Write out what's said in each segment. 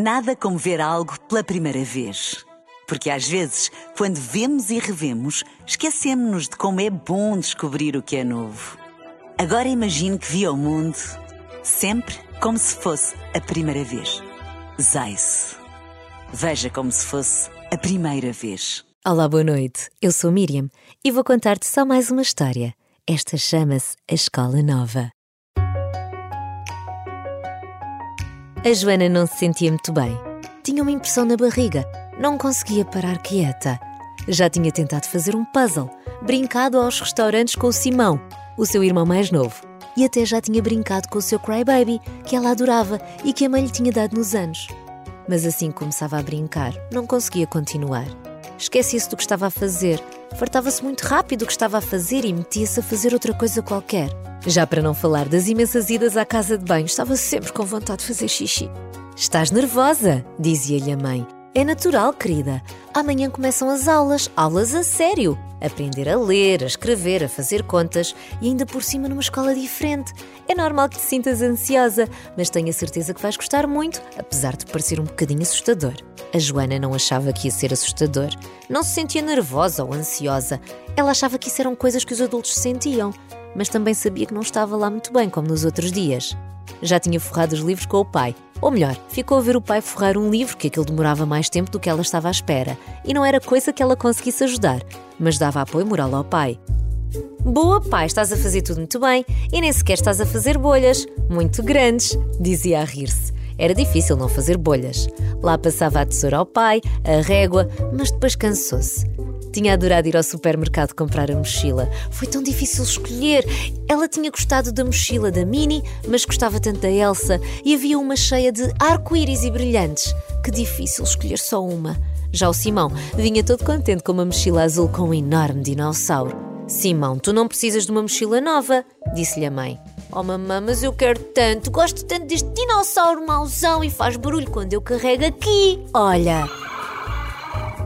Nada como ver algo pela primeira vez. Porque às vezes, quando vemos e revemos, esquecemos-nos de como é bom descobrir o que é novo. Agora imagine que viu o mundo sempre como se fosse a primeira vez. Zais. Veja como se fosse a primeira vez. Olá, boa noite. Eu sou Miriam e vou contar-te só mais uma história. Esta chama-se A Escola Nova. A Joana não se sentia muito bem. Tinha uma impressão na barriga, não conseguia parar quieta. Já tinha tentado fazer um puzzle, brincado aos restaurantes com o Simão, o seu irmão mais novo, e até já tinha brincado com o seu crybaby, que ela adorava e que a mãe lhe tinha dado nos anos. Mas assim que começava a brincar, não conseguia continuar. Esquecia-se do que estava a fazer, fartava-se muito rápido do que estava a fazer e metia-se a fazer outra coisa qualquer. Já para não falar das imensas idas à casa de banho, estava sempre com vontade de fazer xixi. Estás nervosa, dizia-lhe a mãe. É natural, querida. Amanhã começam as aulas, aulas a sério. Aprender a ler, a escrever, a fazer contas e ainda por cima numa escola diferente. É normal que te sintas ansiosa, mas tenho a certeza que vais gostar muito, apesar de parecer um bocadinho assustador. A Joana não achava que ia ser assustador. Não se sentia nervosa ou ansiosa. Ela achava que isso eram coisas que os adultos sentiam mas também sabia que não estava lá muito bem, como nos outros dias. Já tinha forrado os livros com o pai. Ou melhor, ficou a ver o pai forrar um livro que aquilo demorava mais tempo do que ela estava à espera. E não era coisa que ela conseguisse ajudar, mas dava apoio moral ao pai. Boa, pai, estás a fazer tudo muito bem e nem sequer estás a fazer bolhas. Muito grandes, dizia a rir-se. Era difícil não fazer bolhas. Lá passava a tesoura ao pai, a régua, mas depois cansou-se. Tinha adorado ir ao supermercado comprar a mochila. Foi tão difícil escolher. Ela tinha gostado da mochila da Minnie, mas gostava tanto da Elsa e havia uma cheia de arco-íris e brilhantes. Que difícil escolher só uma. Já o Simão vinha todo contente com uma mochila azul com um enorme dinossauro. Simão, tu não precisas de uma mochila nova, disse-lhe a mãe. Oh mamãe, mas eu quero tanto, gosto tanto deste dinossauro mauzão e faz barulho quando eu carrego aqui. Olha,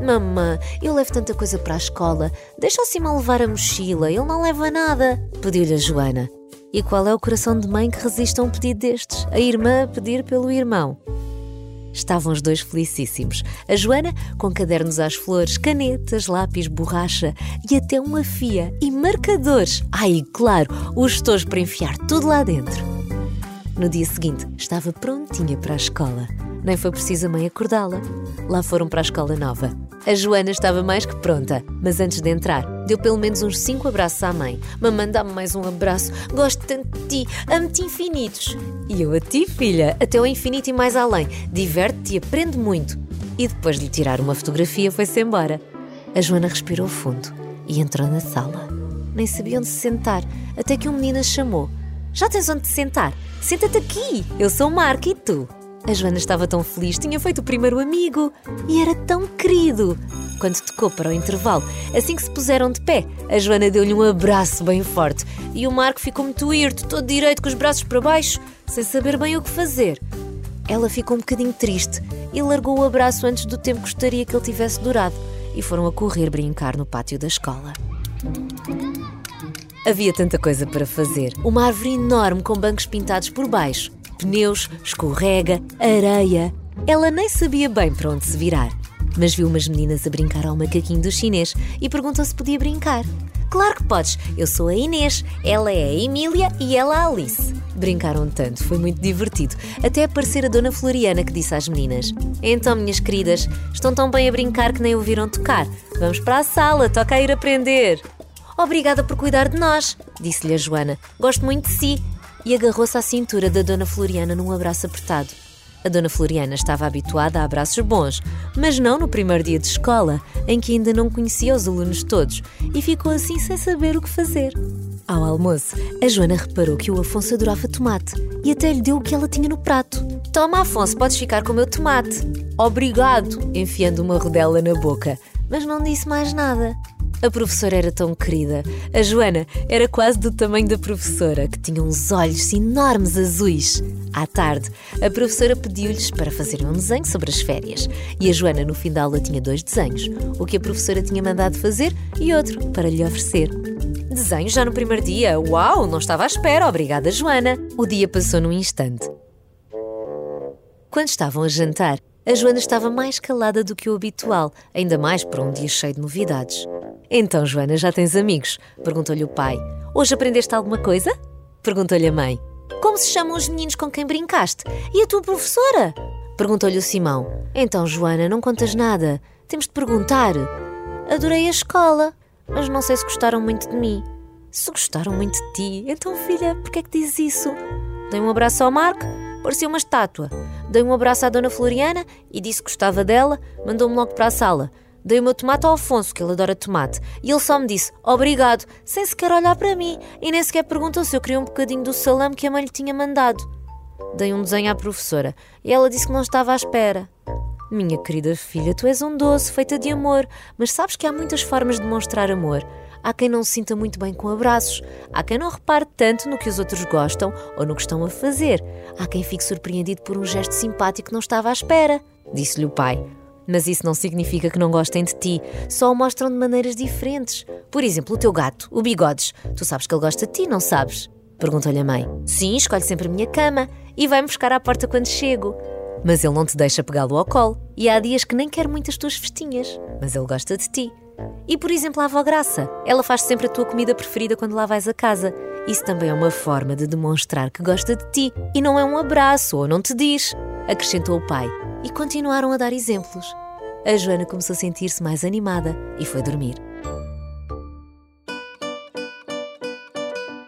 Mamã, eu levo tanta coisa para a escola. Deixa o Simão levar a mochila, ele não leva nada. Pediu-lhe a Joana. E qual é o coração de mãe que resiste a um pedido destes? A irmã a pedir pelo irmão. Estavam os dois felicíssimos. A Joana com cadernos às flores, canetas, lápis, borracha e até uma fia e marcadores. Ai, claro, os tojos para enfiar tudo lá dentro. No dia seguinte, estava prontinha para a escola. Nem foi preciso a mãe acordá-la. Lá foram para a escola nova. A Joana estava mais que pronta, mas antes de entrar, deu pelo menos uns cinco abraços à mãe. Mamãe, dá-me mais um abraço. Gosto tanto de ti. Amo-te infinitos. E eu a ti, filha, até ao infinito e mais além. Diverte-te e aprende muito. E depois de lhe tirar uma fotografia, foi-se embora. A Joana respirou fundo e entrou na sala. Nem sabia onde se sentar, até que um menino a chamou. Já tens onde te sentar? Senta-te aqui. Eu sou o Marco e tu? A Joana estava tão feliz, tinha feito o primeiro amigo e era tão querido. Quando tocou para o intervalo, assim que se puseram de pé, a Joana deu-lhe um abraço bem forte e o Marco ficou muito irto, todo direito, com os braços para baixo, sem saber bem o que fazer. Ela ficou um bocadinho triste e largou o abraço antes do tempo que gostaria que ele tivesse durado e foram a correr brincar no pátio da escola. Havia tanta coisa para fazer. Uma árvore enorme com bancos pintados por baixo pneus, escorrega, areia. Ela nem sabia bem para onde se virar, mas viu umas meninas a brincar ao macaquinho do chinês e perguntou se podia brincar. Claro que podes, eu sou a Inês, ela é a Emília e ela a Alice. Brincaram tanto, foi muito divertido, até aparecer a Dona Floriana que disse às meninas: Então, minhas queridas, estão tão bem a brincar que nem ouviram tocar. Vamos para a sala, toca a ir aprender. Obrigada por cuidar de nós, disse-lhe a Joana. Gosto muito de si e agarrou-se à cintura da Dona Floriana num abraço apertado. A Dona Floriana estava habituada a abraços bons, mas não no primeiro dia de escola, em que ainda não conhecia os alunos todos e ficou assim sem saber o que fazer. Ao almoço, a Joana reparou que o Afonso adorava tomate e até lhe deu o que ela tinha no prato. Toma, Afonso, podes ficar com o meu tomate. Obrigado, enfiando uma rodela na boca, mas não disse mais nada. A professora era tão querida. A Joana era quase do tamanho da professora, que tinha uns olhos enormes azuis. À tarde, a professora pediu-lhes para fazerem um desenho sobre as férias. E a Joana, no fim da aula, tinha dois desenhos: o que a professora tinha mandado fazer e outro para lhe oferecer. Desenho já no primeiro dia? Uau, não estava à espera. Obrigada, Joana. O dia passou num instante. Quando estavam a jantar, a Joana estava mais calada do que o habitual, ainda mais para um dia cheio de novidades. Então, Joana, já tens amigos? Perguntou-lhe o pai. Hoje aprendeste alguma coisa? Perguntou-lhe a mãe. Como se chamam os meninos com quem brincaste? E a tua professora? Perguntou-lhe o Simão. Então, Joana, não contas nada. Temos de perguntar. Adorei a escola, mas não sei se gostaram muito de mim. Se gostaram muito de ti, então, filha, por que é que dizes isso? Dei um abraço ao Marco, parecia uma estátua. Dei um abraço à Dona Floriana e disse que gostava dela, mandou-me logo para a sala. Dei o meu tomate ao Afonso, que ele adora tomate, e ele só me disse obrigado, sem sequer olhar para mim, e nem sequer perguntou se eu queria um bocadinho do salame que a mãe lhe tinha mandado. Dei um desenho à professora e ela disse que não estava à espera. Minha querida filha, tu és um doce, feita de amor, mas sabes que há muitas formas de mostrar amor. Há quem não se sinta muito bem com abraços, há quem não repare tanto no que os outros gostam ou no que estão a fazer, há quem fique surpreendido por um gesto simpático que não estava à espera, disse-lhe o pai. Mas isso não significa que não gostem de ti, só o mostram de maneiras diferentes. Por exemplo, o teu gato, o Bigodes. Tu sabes que ele gosta de ti, não sabes? Perguntou-lhe a mãe. Sim, escolhe sempre a minha cama e vai-me buscar à porta quando chego. Mas ele não te deixa pegá-lo ao colo. E há dias que nem quer muito as tuas festinhas, mas ele gosta de ti. E por exemplo, a avó Graça. Ela faz sempre a tua comida preferida quando lá vais a casa. Isso também é uma forma de demonstrar que gosta de ti e não é um abraço ou não te diz, acrescentou o pai. E continuaram a dar exemplos. A Joana começou a sentir-se mais animada e foi dormir.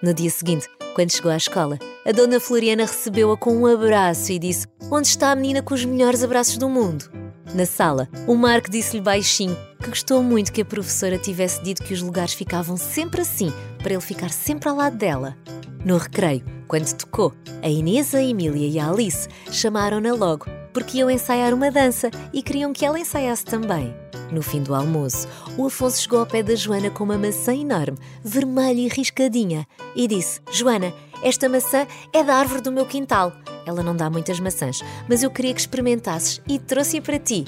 No dia seguinte, quando chegou à escola, a dona Floriana recebeu-a com um abraço e disse: Onde está a menina com os melhores abraços do mundo? Na sala, o Marco disse-lhe baixinho que gostou muito que a professora tivesse dito que os lugares ficavam sempre assim, para ele ficar sempre ao lado dela. No recreio, quando tocou, a Inês, a Emília e a Alice chamaram-na logo porque iam ensaiar uma dança e queriam que ela ensaiasse também. No fim do almoço, o Afonso chegou ao pé da Joana com uma maçã enorme, vermelha e riscadinha, e disse: Joana, esta maçã é da árvore do meu quintal. Ela não dá muitas maçãs, mas eu queria que experimentasses e trouxe-a para ti.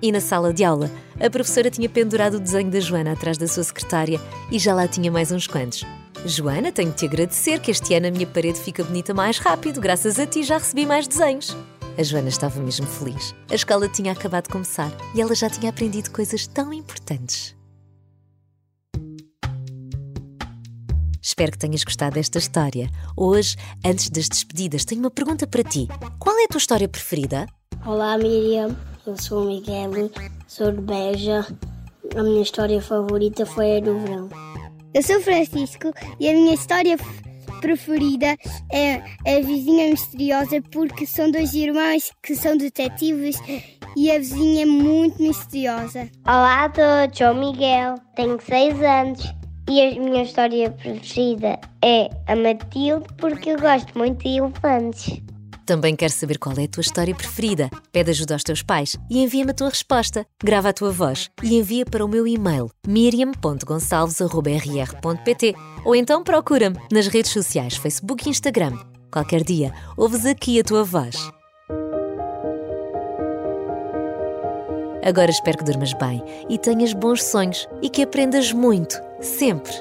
E na sala de aula, a professora tinha pendurado o desenho da Joana atrás da sua secretária e já lá tinha mais uns quantos. Joana, tenho de te agradecer que este ano a minha parede fica bonita mais rápido. Graças a ti já recebi mais desenhos. A Joana estava mesmo feliz. A escola tinha acabado de começar e ela já tinha aprendido coisas tão importantes. Espero que tenhas gostado desta história. Hoje, antes das despedidas, tenho uma pergunta para ti. Qual é a tua história preferida? Olá, Miriam. Eu sou o Miguel, sou de Beja. A minha história favorita foi a do verão. Eu sou Francisco e a minha história preferida é a vizinha misteriosa porque são dois irmãos que são detetives e a vizinha é muito misteriosa. Olá a todos, sou Miguel, tenho 6 anos e a minha história preferida é a Matilde porque eu gosto muito de elefantes. Também quero saber qual é a tua história preferida. Pede ajuda aos teus pais e envia-me a tua resposta. Grava a tua voz e envia para o meu e-mail miriam.gonçalves.rr.pt ou então procura-me nas redes sociais Facebook e Instagram. Qualquer dia, ouves aqui a tua voz. Agora espero que durmas bem e tenhas bons sonhos e que aprendas muito, sempre.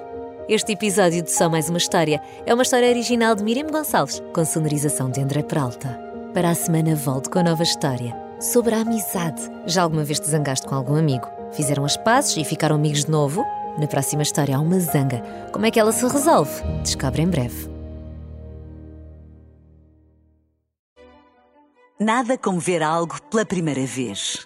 Este episódio de Só Mais Uma História é uma história original de Miriam Gonçalves, com sonorização de André Peralta. Para a semana volto com a nova história sobre a amizade. Já alguma vez te zangaste com algum amigo? Fizeram as pazes e ficaram amigos de novo? Na próxima história há uma zanga. Como é que ela se resolve? Descobre em breve. Nada como ver algo pela primeira vez.